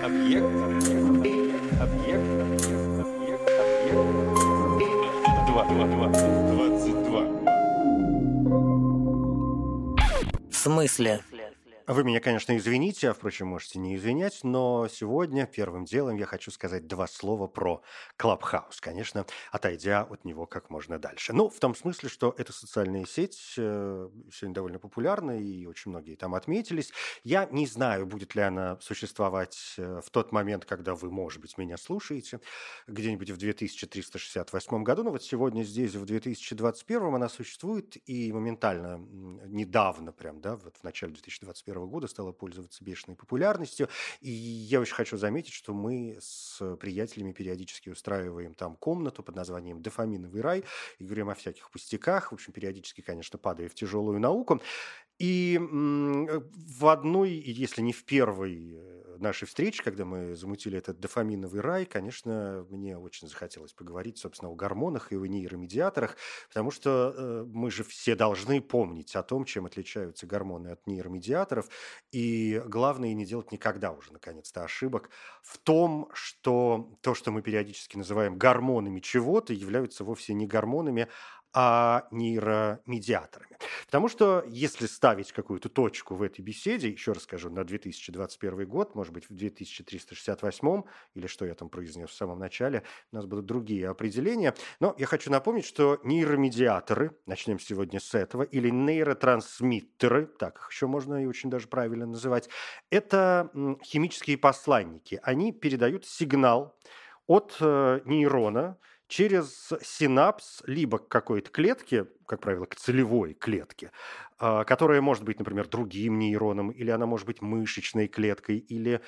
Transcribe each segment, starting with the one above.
Объект. Объект. Объект. Объект. Объект. Два. Два. Два. Двадцать два. В смысле? Вы меня, конечно, извините, а, впрочем, можете не извинять, но сегодня первым делом я хочу сказать два слова про Клабхаус, конечно, отойдя от него как можно дальше. Ну, в том смысле, что эта социальная сеть э, сегодня довольно популярна, и очень многие там отметились. Я не знаю, будет ли она существовать э, в тот момент, когда вы, может быть, меня слушаете, где-нибудь в 2368 году, но вот сегодня здесь, в 2021 она существует, и моментально, недавно прям, да, вот в начале 2021 года стала пользоваться бешеной популярностью. И я очень хочу заметить, что мы с приятелями периодически устраиваем там комнату под названием «Дофаминовый рай» и говорим о всяких пустяках. В общем, периодически, конечно, падая в тяжелую науку. И в одной, если не в первой э, нашей встрече, когда мы замутили этот дофаминовый рай, конечно, мне очень захотелось поговорить, собственно, о гормонах и о нейромедиаторах, потому что э, мы же все должны помнить о том, чем отличаются гормоны от нейромедиаторов, и главное не делать никогда уже, наконец-то, ошибок в том, что то, что мы периодически называем гормонами чего-то, являются вовсе не гормонами, а нейромедиаторами. Потому что если ставить какую-то точку в этой беседе, еще раз скажу, на 2021 год, может быть, в 2368 или что я там произнес в самом начале, у нас будут другие определения. Но я хочу напомнить, что нейромедиаторы, начнем сегодня с этого, или нейротрансмиттеры, так их еще можно и очень даже правильно называть, это химические посланники. Они передают сигнал от э, нейрона через синапс либо к какой-то клетке, как правило, к целевой клетке, а, которая может быть, например, другим нейроном, или она может быть мышечной клеткой, или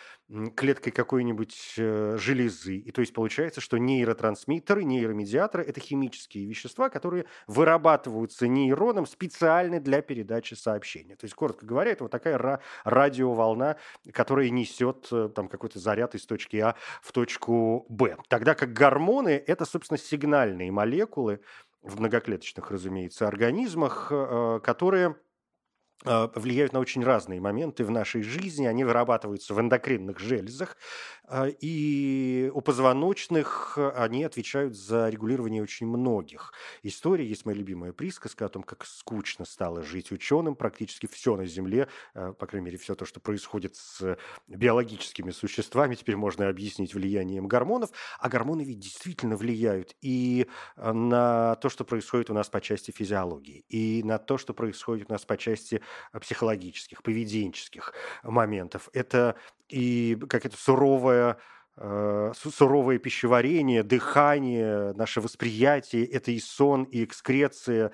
клеткой какой-нибудь э, железы. И то есть получается, что нейротрансмиттеры, нейромедиаторы – это химические вещества, которые вырабатываются нейроном специально для передачи сообщения. То есть, коротко говоря, это вот такая ра- радиоволна, которая несет э, там какой-то заряд из точки А в точку Б. Тогда как гормоны – это, собственно, сигнальные молекулы, в многоклеточных, разумеется, организмах, э, которые влияют на очень разные моменты в нашей жизни. Они вырабатываются в эндокринных железах, э, и у позвоночных они отвечают за регулирование очень многих историй. Есть моя любимая присказка о том, как скучно стало жить ученым. Практически все на Земле, э, по крайней мере, все то, что происходит с биологическими существами, теперь можно объяснить влиянием гормонов. А гормоны ведь действительно влияют и на то, что происходит у нас по части физиологии, и на то, что происходит у нас по части психологических, поведенческих моментов. Это и как это суровое э, су- суровое пищеварение, дыхание, наше восприятие, это и сон, и экскреция,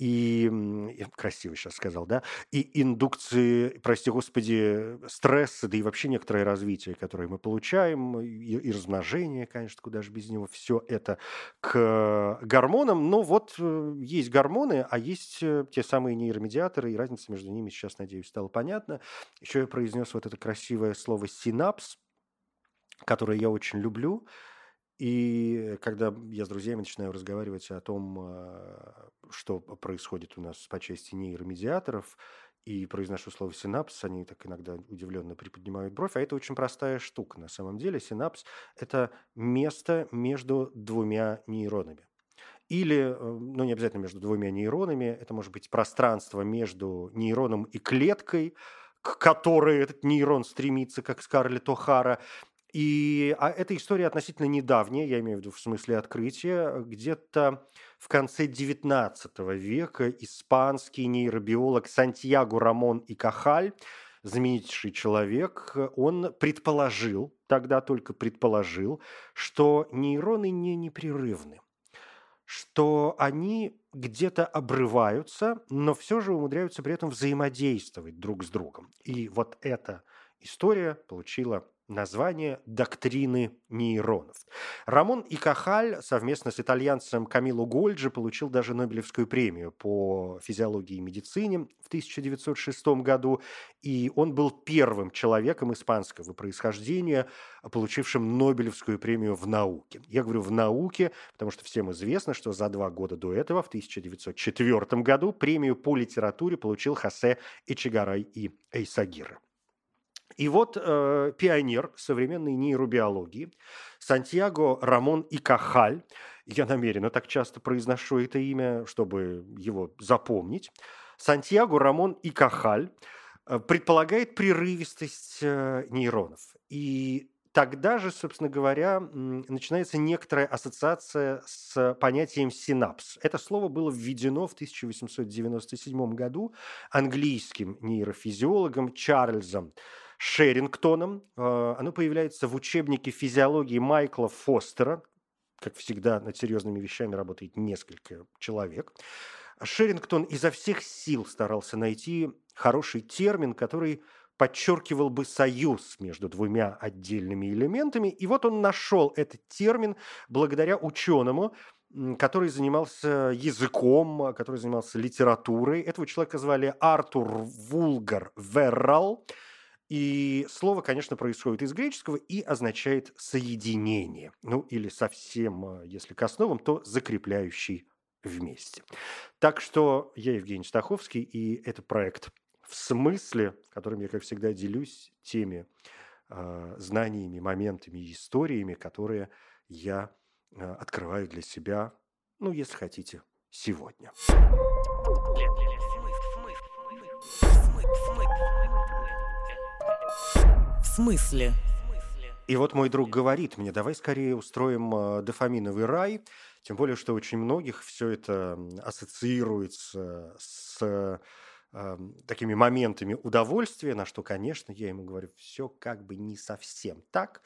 и, красиво сейчас сказал, да, и индукции, прости господи, стресса, да и вообще некоторое развитие, которое мы получаем, и, и размножение, конечно, куда же без него, все это к гормонам. Но вот э, есть гормоны, а есть э, те самые нейромедиаторы, и разница между ними сейчас, надеюсь, стала понятна. Еще я произнес вот это красивое слово «синапс», которое я очень люблю. И когда я с друзьями начинаю разговаривать о том, а, что происходит у нас по части нейромедиаторов, и произношу слово синапс, они так иногда удивленно приподнимают бровь, а это очень простая штука. На самом деле синапс – это место между двумя нейронами. Или, э, ну не обязательно между двумя нейронами, это может быть пространство между нейроном и клеткой, к которой этот нейрон стремится, как Скарлетт О'Хара, и а эта история относительно недавняя, я имею в виду в смысле открытия. Где-то в конце XIX века испанский нейробиолог Сантьяго Рамон и Кахаль, знаменитейший человек, он предположил, тогда только предположил, что нейроны не непрерывны что они где-то обрываются, но все же умудряются при этом взаимодействовать друг с другом. И вот эта история получила название «Доктрины нейронов». Рамон и Кахаль совместно с итальянцем Камило Гольджи получил даже Нобелевскую премию по физиологии и медицине в 1906 году, и он был первым человеком испанского происхождения, получившим Нобелевскую премию в науке. Я говорю в науке, потому что всем известно, что за два года до этого, в 1904 году, премию по литературе получил Хосе Эчегарай и Эйсагира. И вот э, пионер современной нейробиологии Сантьяго Рамон Икахаль, я намеренно так часто произношу это имя, чтобы его запомнить, Сантьяго Рамон Икахаль э, предполагает прерывистость э, нейронов. И тогда же, собственно говоря, начинается некоторая ассоциация с понятием синапс. Это слово было введено в 1897 году английским нейрофизиологом Чарльзом Шерингтоном. Э, оно появляется в учебнике физиологии Майкла Фостера. Как всегда, над серьезными вещами работает несколько человек. Шерингтон изо всех сил старался найти хороший термин, который подчеркивал бы союз между двумя отдельными элементами. И вот он нашел этот термин благодаря ученому, который занимался языком, который занимался литературой. Этого человека звали Артур Вулгар Веррал. И слово, конечно, происходит из греческого и означает соединение. Ну, или совсем, э, если к основам, то закрепляющий вместе. Так что я Евгений Стаховский, и это проект в смысле, которым я, как всегда, делюсь теми э, знаниями, моментами и историями, которые я э, открываю для себя, ну, если хотите, сегодня. смысле? И вот мой друг говорит мне, давай скорее устроим э, дофаминовый рай, тем более, что очень многих все это ассоциируется с такими моментами удовольствия, на что, конечно, я ему говорю, все как бы не совсем так.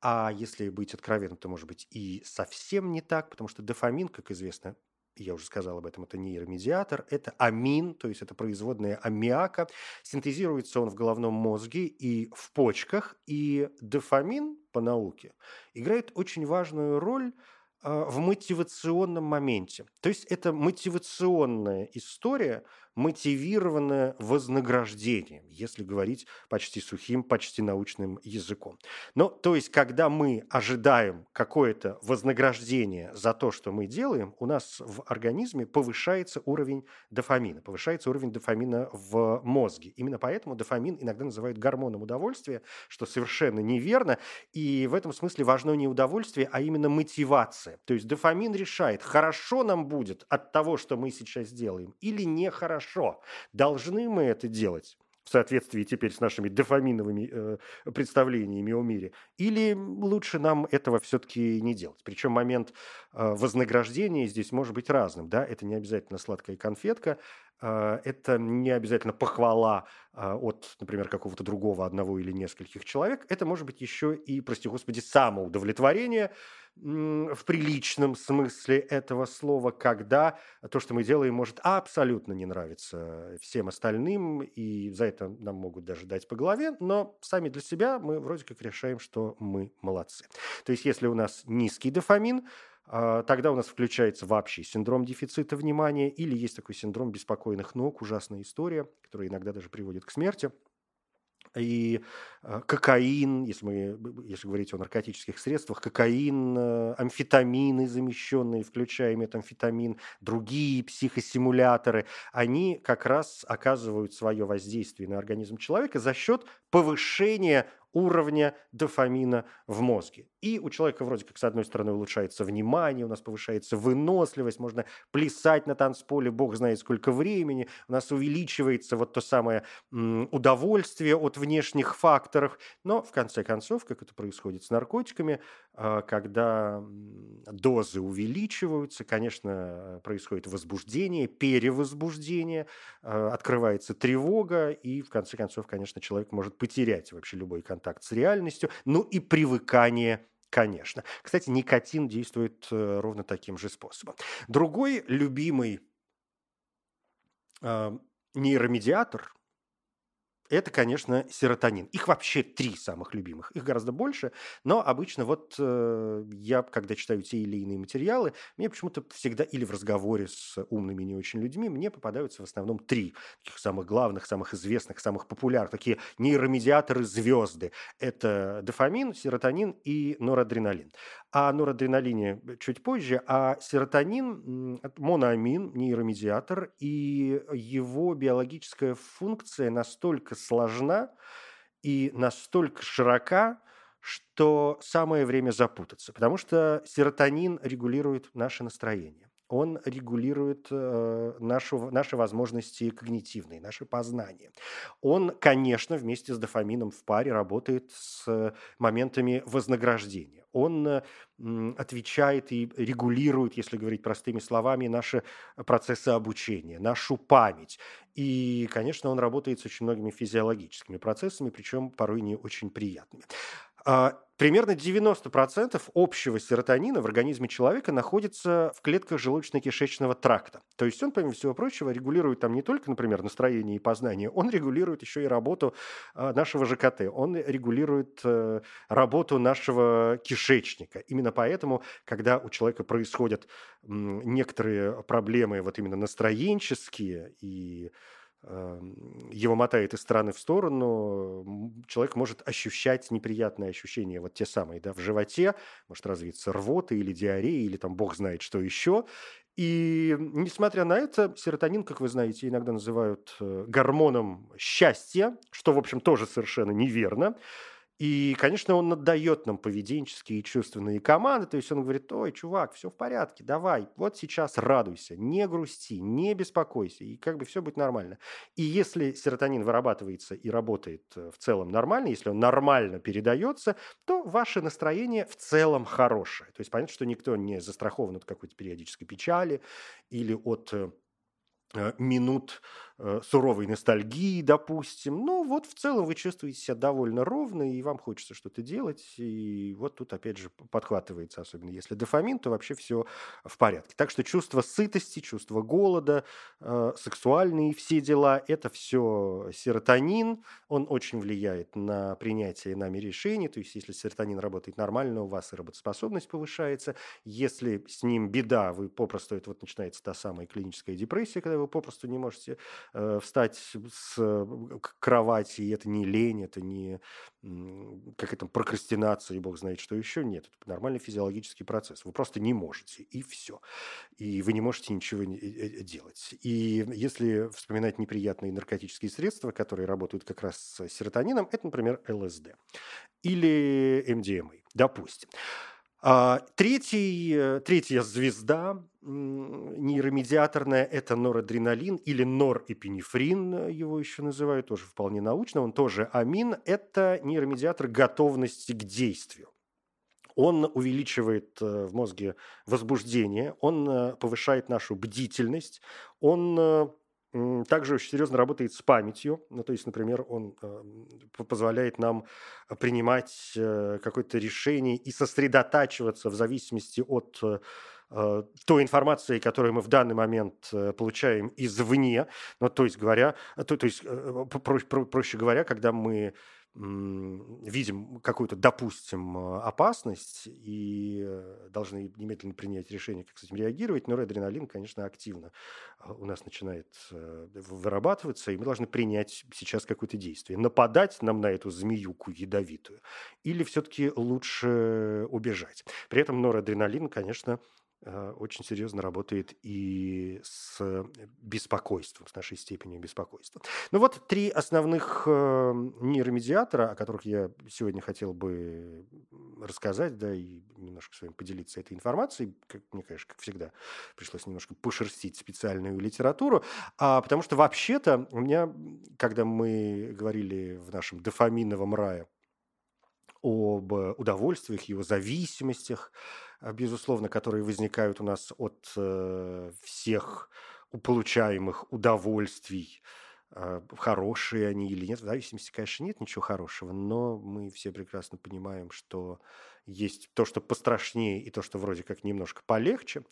А если быть откровенным, то, может быть, и совсем не так, потому что дофамин, как известно, я уже сказал об этом, это нейромедиатор, это амин, то есть это производная аммиака. Синтезируется он в головном мозге и в почках. И дофамин по науке играет очень важную роль а, в мотивационном моменте. То есть это мотивационная история, мотивированное вознаграждением, если говорить почти сухим, почти научным языком. Но, то есть, когда мы ожидаем какое-то вознаграждение за то, что мы делаем, у нас в организме повышается уровень дофамина, повышается уровень дофамина в мозге. Именно поэтому дофамин иногда называют гормоном удовольствия, что совершенно неверно. И в этом смысле важно не удовольствие, а именно мотивация. То есть дофамин решает, хорошо нам будет от того, что мы сейчас делаем, или нехорошо хорошо. Должны мы это делать? в соответствии теперь с нашими дофаминовыми э, представлениями о мире, или лучше нам этого все-таки не делать. Причем момент э, вознаграждения здесь может быть разным, да, это не обязательно сладкая конфетка, это не обязательно похвала э, от, например, какого-то другого одного или нескольких человек, это может быть еще и, прости господи, самоудовлетворение, в приличном смысле этого слова, когда то, что мы делаем, может абсолютно не нравиться всем остальным, и за это нам могут даже дать по голове, но сами для себя мы вроде как решаем, что мы молодцы. То есть если у нас низкий дофамин, а, тогда у нас включается вообще синдром дефицита внимания или есть такой синдром беспокойных ног, ужасная история, которая иногда даже приводит к смерти – и э, кокаин, если мы если говорить о наркотических средствах, кокаин, э, амфетамины замещенные, включая метамфетамин, другие психосимуляторы, они как раз оказывают свое воздействие на организм человека за счет повышения уровня дофамина в мозге. И у человека вроде как, с одной стороны, улучшается внимание, у нас повышается выносливость, можно плясать на танцполе, бог знает сколько времени, у нас увеличивается вот то самое удовольствие от внешних факторов. Но, в конце концов, как это происходит с наркотиками, а, когда дозы увеличиваются, конечно, происходит возбуждение, перевозбуждение, а, открывается тревога, и, в конце концов, конечно, человек может потерять вообще любой контакт с реальностью, ну и привыкание Конечно. Кстати, никотин действует э, ровно таким же способом. Другой любимый э, нейромедиатор это, конечно, серотонин. Их вообще три самых любимых. Их гораздо больше, но обычно вот э, я, когда читаю те или иные материалы, мне почему-то всегда или в разговоре с умными не очень людьми мне попадаются в основном три таких самых главных, самых известных, самых популярных, такие нейромедиаторы звезды. Это дофамин, серотонин и норадреналин. О норадреналине чуть позже, а серотонин – моноамин, нейромедиатор, и его биологическая функция настолько сложна и настолько широка, что самое время запутаться, потому что серотонин регулирует наше настроение. Он регулирует э, нашу, наши возможности когнитивные, наши познания. Он, конечно, вместе с дофамином в паре работает с моментами вознаграждения. Он э, отвечает и регулирует, если говорить простыми словами, наши процессы обучения, нашу память. И, конечно, он работает с очень многими физиологическими процессами, причем порой не очень приятными. А, примерно 90% общего серотонина в организме человека находится в клетках желудочно-кишечного тракта. То есть он, помимо всего прочего, регулирует там не только, например, настроение и познание, он регулирует еще и работу а, нашего ЖКТ, он регулирует э, работу нашего кишечника. Именно поэтому, когда у человека происходят некоторые проблемы вот именно настроенческие и его мотает из стороны в сторону, человек может ощущать неприятные ощущения, вот те самые, да, в животе, может развиться рвота или диарея, или там бог знает что еще. И несмотря на это, серотонин, как вы знаете, иногда называют э, гормоном счастья, что, в общем, тоже совершенно неверно. И, конечно, он отдает нам поведенческие и чувственные команды. То есть он говорит, ой, чувак, все в порядке, давай, вот сейчас радуйся, не грусти, не беспокойся, и как бы все будет нормально. И если серотонин вырабатывается и работает э, в целом нормально, если он нормально передается, то ваше настроение в целом хорошее. То есть понятно, что никто не застрахован от какой-то периодической печали или от э, э, минут Э, суровой ностальгии, допустим. Ну, вот в целом вы чувствуете себя довольно ровно, и вам хочется что-то делать. И вот тут, опять же, подхватывается, особенно если дофамин, то вообще все в порядке. Так что чувство сытости, чувство голода, э, сексуальные все дела – это все серотонин. Он очень влияет на принятие нами решений. То есть, если серотонин работает нормально, у вас и работоспособность повышается. Если с ним беда, вы попросту, это вот начинается та самая клиническая депрессия, когда вы попросту не можете э, встать с э, кровати, и это не лень, это не как это прокрастинация, и бог знает что еще. Нет, это нормальный физиологический процесс. Вы просто не можете, и все. И вы не можете ничего э, делать. И если вспоминать неприятные наркотические средства, которые работают как раз с серотонином, это, например, ЛСД или МДМА, допустим. А, третий, э, третья звезда нейромедиаторная – это норадреналин или норэпинефрин, э, его еще называют, тоже вполне научно, он тоже амин. Это нейромедиатор готовности к действию. Он увеличивает э, в мозге возбуждение, он повышает нашу бдительность, он также очень серьезно работает с памятью. Ну, то есть, например, он э, позволяет нам принимать э, какое-то решение и сосредотачиваться в зависимости от э, э той информации, которую мы в данный момент э, получаем извне. Ну, то есть говоря, то, то есть, э, проще, проще говоря, когда мы видим какую-то, допустим, э, опасность и э, должны немедленно принять решение, как с этим реагировать, но адреналин, конечно, активно э, у нас начинает вырабатываться, и мы должны принять сейчас какое-то действие. Нападать нам на эту змеюку ядовитую или все-таки лучше убежать. При этом норадреналин, конечно, Э, очень серьезно работает и с беспокойством, с нашей степенью беспокойства. Ну вот три основных э, нейромедиатора, о которых я сегодня хотел бы рассказать, да, и немножко с вами поделиться этой информацией. Как, мне, конечно, как всегда, пришлось немножко пошерстить специальную литературу, а, потому что вообще-то у меня, когда мы говорили в нашем дофаминовом рае об удовольствиях, его зависимостях, безусловно, которые возникают у нас от э, всех получаемых удовольствий, э, хорошие они или нет. В зависимости, конечно, нет ничего хорошего, но мы все прекрасно понимаем, что есть то, что пострашнее, и то, что вроде как немножко полегче.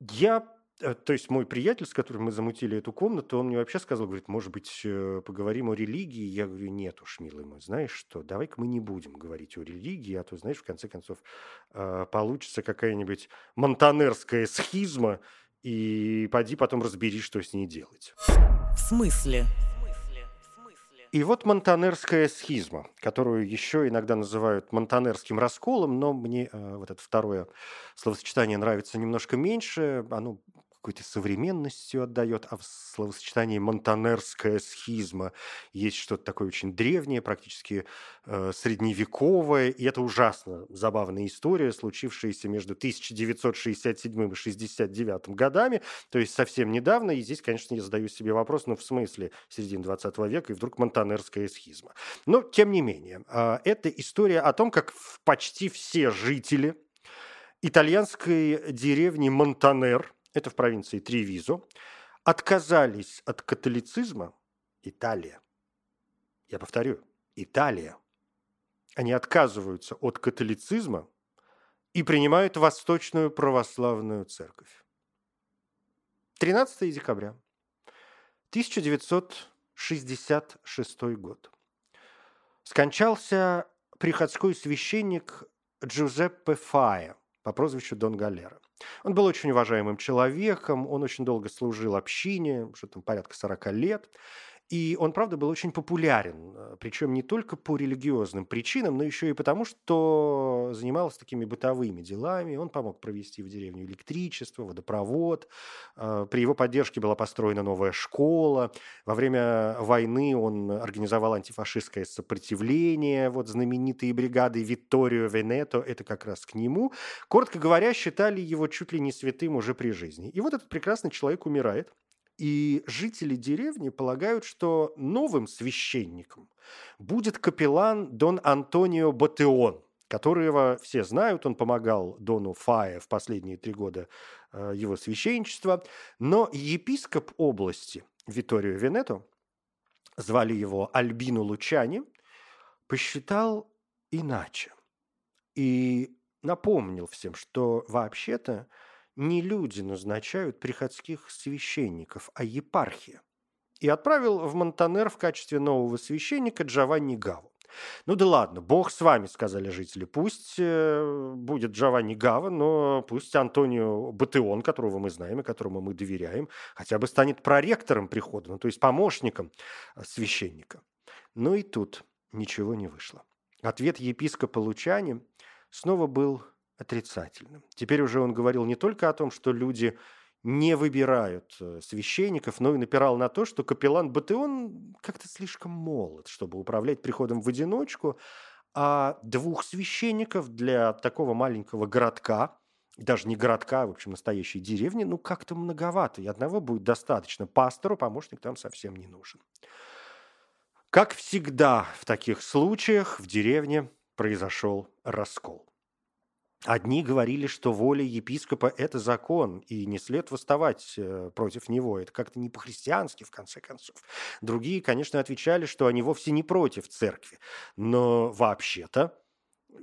Я то есть мой приятель, с которым мы замутили эту комнату, он мне вообще сказал, говорит, может быть, э, поговорим о религии? Я говорю, нет уж, милый мой, знаешь что, давай-ка мы не будем говорить о религии, а то, знаешь, в конце концов, э, получится какая-нибудь монтанерская схизма, и поди потом разбери, что с ней делать. В смысле? И вот монтанерская схизма, которую еще иногда называют монтанерским расколом, но мне э, вот это второе словосочетание нравится немножко меньше. Оно какой-то современностью отдает, а в словосочетании «монтанерская схизма» есть что-то такое очень древнее, практически э, средневековое, и это ужасно забавная история, случившаяся между 1967 и 69 годами, то есть совсем недавно, и здесь, конечно, я задаю себе вопрос, ну, в смысле середины 20 века, и вдруг монтанерская схизма. Но, тем не менее, э, это история о том, как почти все жители итальянской деревни Монтанер, это в провинции Тревизо, отказались от католицизма Италия. Я повторю, Италия. Они отказываются от католицизма и принимают Восточную Православную Церковь. 13 декабря 1966 год. Скончался приходской священник Джузеппе Фая по прозвищу Дон Галера. Он был очень уважаемым человеком, он очень долго служил общине, что там порядка 40 лет. И он, правда, был очень популярен, э, причем не только по религиозным причинам, но еще и потому, что занимался такими бытовыми делами. Он помог провести в деревню электричество, водопровод. Э, при его поддержке была построена новая школа. Во время войны он организовал антифашистское сопротивление. Вот знаменитые бригады Витторио Венето, это как раз к нему. Коротко говоря, считали его чуть ли не святым уже при жизни. И вот этот прекрасный человек умирает. И жители деревни полагают, что новым священником будет капеллан Дон Антонио Ботеон, которого все знают, он помогал Дону Фае в последние три года э, его священничества, но епископ области Виторио Венето, звали его Альбину Лучани, посчитал иначе и напомнил всем, что вообще-то не люди назначают приходских священников, а епархия. И отправил в Монтанер в качестве нового священника Джованни Гаву. Ну да ладно, бог с вами, сказали жители. Пусть э, будет Джованни Гава, но пусть Антонио Батеон, которого мы знаем и которому мы доверяем, хотя бы станет проректором прихода, ну то есть помощником э, священника. Но и тут ничего не вышло. Ответ епископа Лучани снова был отрицательным. Теперь уже он говорил не только о том, что люди не выбирают э, священников, но и напирал на то, что капеллан Батеон как-то слишком молод, чтобы управлять приходом в одиночку, а двух священников для такого маленького городка, даже не городка, а, в общем, настоящей деревни, ну, как-то многовато, и одного будет достаточно. Пастору помощник там совсем не нужен. Как всегда в таких случаях в деревне произошел раскол. Одни говорили, что воля епископа – это закон, и не след восставать э, против него. Это как-то не по-христиански, в конце концов. Другие, конечно, отвечали, что они вовсе не против церкви. Но вообще-то,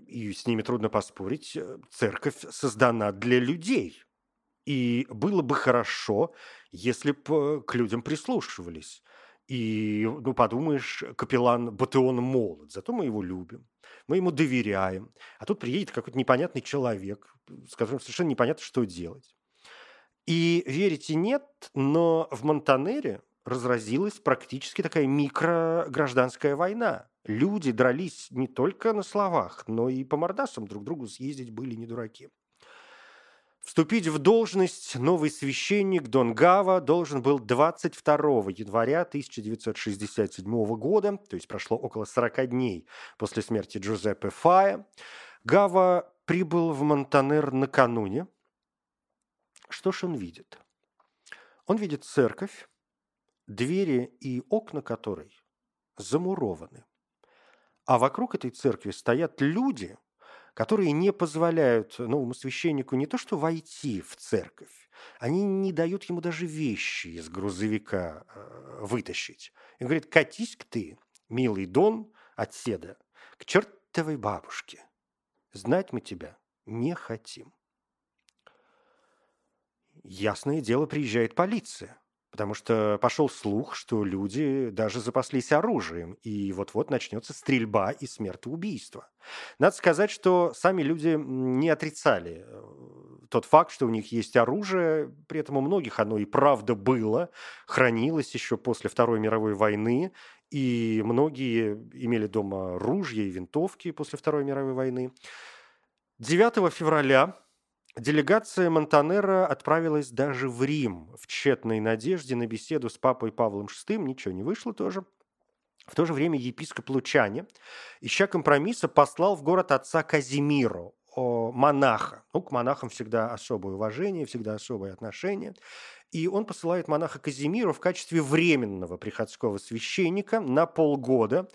и с ними трудно поспорить, э, церковь создана для людей. И было бы хорошо, если бы к людям прислушивались. И, ну, подумаешь, капеллан Батеон молод, зато мы его любим, мы ему доверяем. А тут приедет какой-то непонятный человек, с которым совершенно непонятно, что делать. И верите, нет, но в Монтанере разразилась практически такая микрогражданская война. Люди дрались не только на словах, но и по мордасам друг другу съездить были не дураки. Вступить в должность новый священник Дон Гава должен был 22 января 1967 года, то есть прошло около 40 дней после смерти Джузеппе Фая. Гава прибыл в Монтанер накануне. Что ж он видит? Он видит церковь, двери и окна которой замурованы. А вокруг этой церкви стоят люди – которые не позволяют новому священнику не то что войти в церковь, они не дают ему даже вещи из грузовика э, вытащить. И говорит, катись к ты, милый Дон, отседа, к чертовой бабушке. Знать мы тебя не хотим. Ясное дело, приезжает полиция. Потому что пошел слух, что люди даже запаслись оружием, и вот-вот начнется стрельба и смертоубийство. Надо сказать, что сами люди не отрицали э, тот факт, что у них есть оружие, при этом у многих оно и правда было, хранилось еще после Второй мировой войны, и многие имели дома ружья и винтовки после Второй мировой войны. 9 февраля Делегация Монтанера отправилась даже в Рим в тщетной надежде на беседу с папой Павлом VI. Ничего не вышло тоже. В то же время епископ Лучане, ища компромисса, послал в город отца Казимиру, монаха. Ну, к монахам всегда особое уважение, всегда особое отношение. И он посылает монаха Казимиру в качестве временного приходского священника на полгода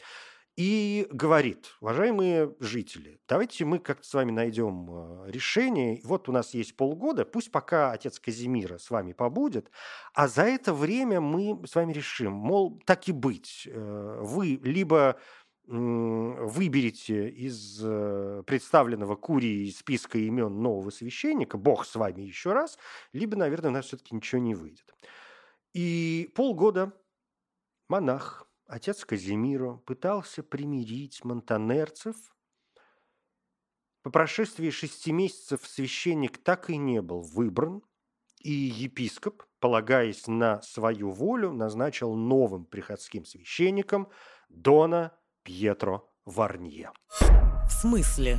и говорит, уважаемые жители, давайте мы как-то с вами найдем э, решение. Вот у нас есть полгода, пусть пока отец Казимира с вами побудет, а за это время мы с вами решим, мол, так и быть. Э, вы либо выберете из э, представленного Курии списка имен нового священника, Бог с вами еще раз, либо, наверное, у нас все-таки ничего не выйдет. И полгода монах, отец Казимиро, пытался примирить монтанерцев. По прошествии шести месяцев священник так и не был выбран, и епископ, полагаясь на свою волю, назначил новым приходским священником Дона Пьетро Варнье. В смысле?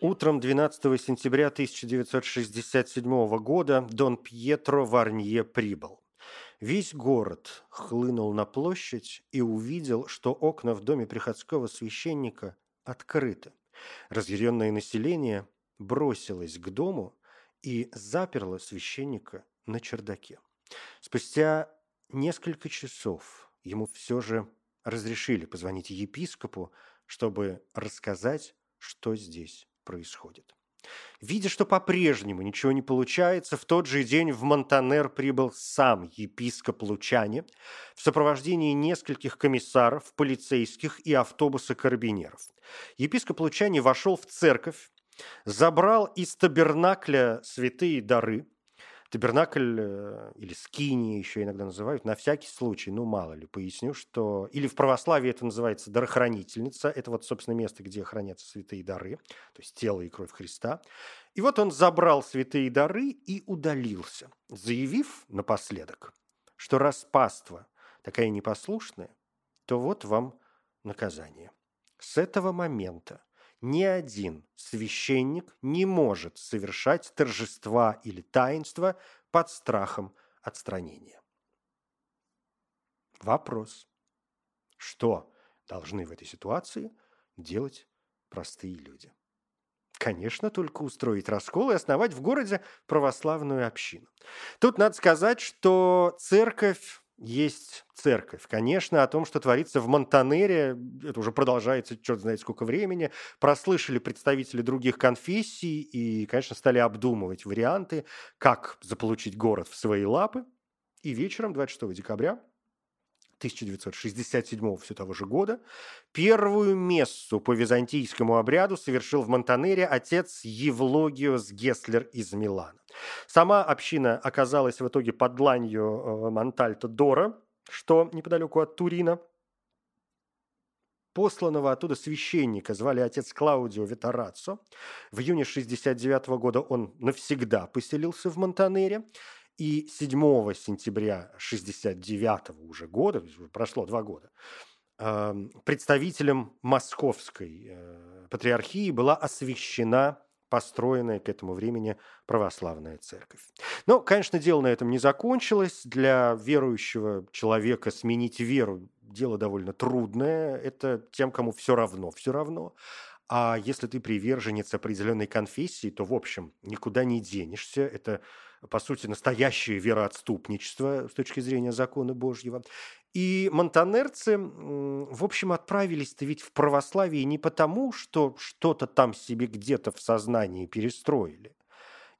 Утром 12 сентября 1967 года Дон Пьетро Варнье прибыл. Весь город хлынул на площадь и увидел, что окна в доме приходского священника открыты. Разъяренное население бросилось к дому и заперло священника на чердаке. Спустя несколько часов ему все же разрешили позвонить епископу, чтобы рассказать, что здесь происходит. Видя, что по-прежнему ничего не получается, в тот же день в Монтанер прибыл сам епископ Лучане в сопровождении нескольких комиссаров, полицейских и автобуса карабинеров. Епископ Лучане вошел в церковь, забрал из табернакля святые дары – Табернакль э, или скини еще иногда называют, на всякий случай, ну мало ли, поясню, что... Или в православии это называется дарохранительница, это вот, собственно, место, где хранятся святые дары, то есть тело и кровь Христа. И вот он забрал святые дары и удалился, заявив напоследок, что раз паства такая непослушная, то вот вам наказание. С этого момента ни один священник не может совершать торжества или таинства под страхом отстранения. Вопрос. Что должны в этой ситуации делать простые люди? Конечно, только устроить раскол и основать в городе православную общину. Тут надо сказать, что церковь есть церковь. Конечно, о том, что творится в Монтанере, это уже продолжается черт знает сколько времени, прослышали представители других конфессий и, конечно, стали обдумывать варианты, как заполучить город в свои лапы. И вечером 26 декабря 1967 все того же года, первую мессу по византийскому обряду совершил в Монтанере отец Евлогиос Геслер из Милана. Сама община оказалась в итоге под дланью э, Монтальто Дора, что неподалеку от Турина. Посланного оттуда священника звали отец Клаудио Витараццо. В июне 69 года он навсегда поселился в Монтанере – и 7 сентября 69 уже года, прошло два года, представителем Московской э, патриархии была освящена построенная к этому времени православная церковь. Но, конечно, дело на этом не закончилось. Для верующего человека сменить веру – дело довольно трудное. Это тем, кому все равно, все равно. А если ты приверженец определенной конфессии, то, в общем, никуда не денешься. Это по сути, настоящее вероотступничество с точки зрения закона Божьего. И монтанерцы, в общем, отправились-то ведь в православие не потому, что что-то там себе где-то в сознании перестроили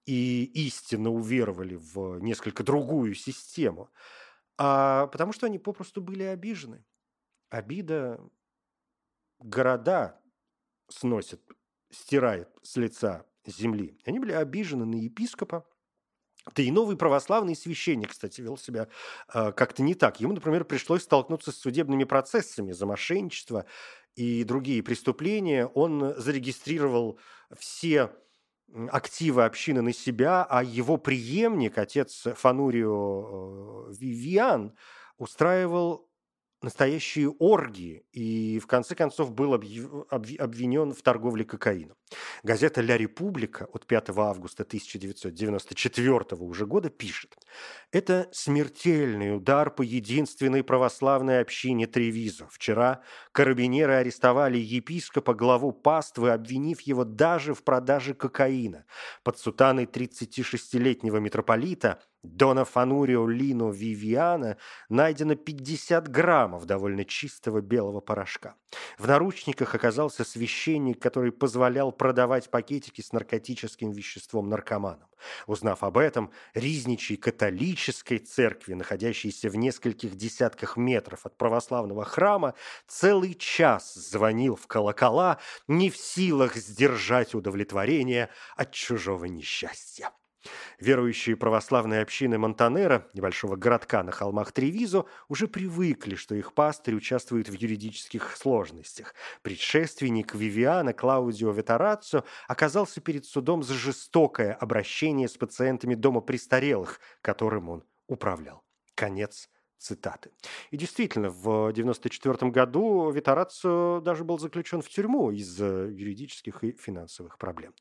и истинно уверовали в несколько другую систему, а потому что они попросту были обижены. Обида города сносит, стирает с лица земли. Они были обижены на епископа, да и новый православный священник, кстати, вел себя э, как-то не так. Ему, например, пришлось столкнуться с судебными процессами за мошенничество и другие преступления. Он зарегистрировал все активы общины на себя, а его преемник, отец Фанурио э, Вивиан, устраивал настоящие оргии и, в конце концов, был обвинен в торговле кокаином. Газета «Ля Република» от 5 августа 1994 уже года пишет «Это смертельный удар по единственной православной общине Тревизо. Вчера карабинеры арестовали епископа, главу паствы, обвинив его даже в продаже кокаина. Под сутаной 36-летнего митрополита Дона Фанурио Лино Вивиана найдено 50 граммов довольно чистого белого порошка. В наручниках оказался священник, который позволял продавать пакетики с наркотическим веществом наркоманам. Узнав об этом, Ризничий католической церкви, находящейся в нескольких десятках метров от православного храма, целый час звонил в колокола, не в силах сдержать удовлетворение от чужого несчастья. Верующие православные общины Монтанера, небольшого городка на холмах Тревизо, уже привыкли, что их пастырь участвует в юридических сложностях. Предшественник Вивиана Клаудио Ветараццо оказался перед судом за жестокое обращение с пациентами дома престарелых, которым он управлял. Конец цитаты. И действительно, в 1994 году Витараццо даже был заключен в тюрьму из-за юридических и финансовых проблем.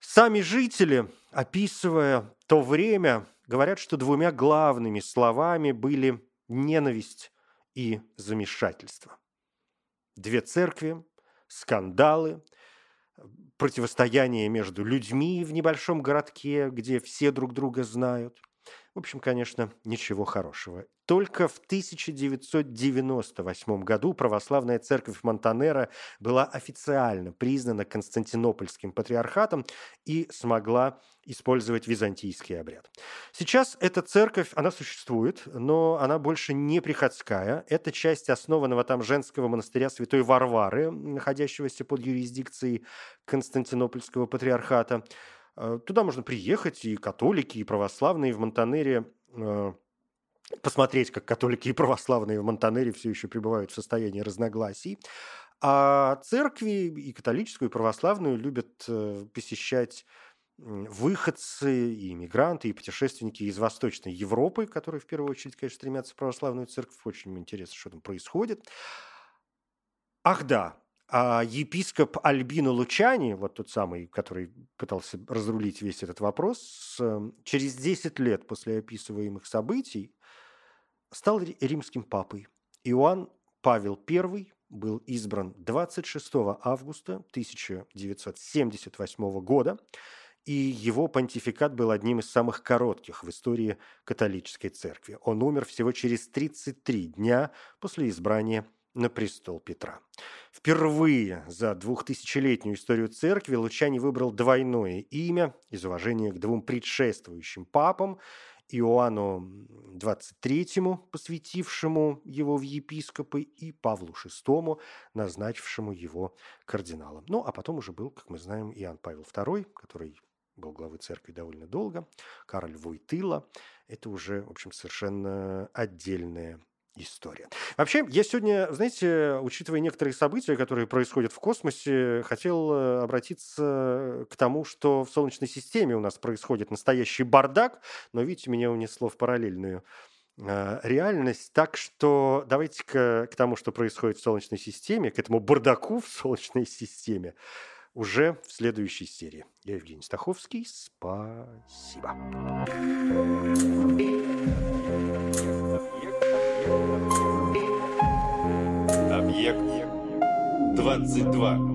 Сами жители, описывая то время, говорят, что двумя главными словами были ненависть и замешательство. Две церкви, скандалы, противостояние между людьми в небольшом городке, где все друг друга знают. В общем, конечно, ничего хорошего. Только в 1998 году православная церковь Монтанера была официально признана Константинопольским патриархатом и смогла использовать византийский обряд. Сейчас эта церковь, она существует, но она больше не приходская. Это часть основанного там женского монастыря Святой Варвары, находящегося под юрисдикцией Константинопольского патриархата. Э, туда можно приехать, и католики, и православные в Монтанере э, посмотреть, как католики и православные в Монтанере все еще пребывают в состоянии разногласий. А церкви и католическую, и православную любят э, посещать выходцы, и иммигранты, и путешественники из Восточной Европы, которые в первую очередь, конечно, стремятся в православную церковь. Очень интересно, что там происходит. Ах да, а епископ Альбино Лучани, вот тот самый, который пытался разрулить весь этот вопрос, эм, через 10 лет после описываемых событий стал римским папой. Иоанн Павел I был избран 26 августа 1978 года, и его понтификат был одним из самых коротких в истории католической церкви. Он умер всего через 33 дня после избрания на престол Петра. Впервые за двухтысячелетнюю историю церкви Лучани выбрал двойное имя из уважения к двум предшествующим папам – Иоанну XXIII, посвятившему его в епископы, и Павлу VI, назначившему его кардиналом. Ну, а потом уже был, как мы знаем, Иоанн Павел II, который был главой церкви довольно долго, Кароль Войтыла. Это уже, в общем, совершенно отдельная история. Вообще, я сегодня, знаете, учитывая некоторые события, которые происходят в космосе, хотел э, обратиться к тому, что в Солнечной системе у нас происходит настоящий бардак, но, видите, меня унесло в параллельную э, реальность. Так что давайте к, к тому, что происходит в Солнечной системе, к этому бардаку в Солнечной системе, уже в следующей серии. Я Евгений Стаховский. Спасибо. Объект 22.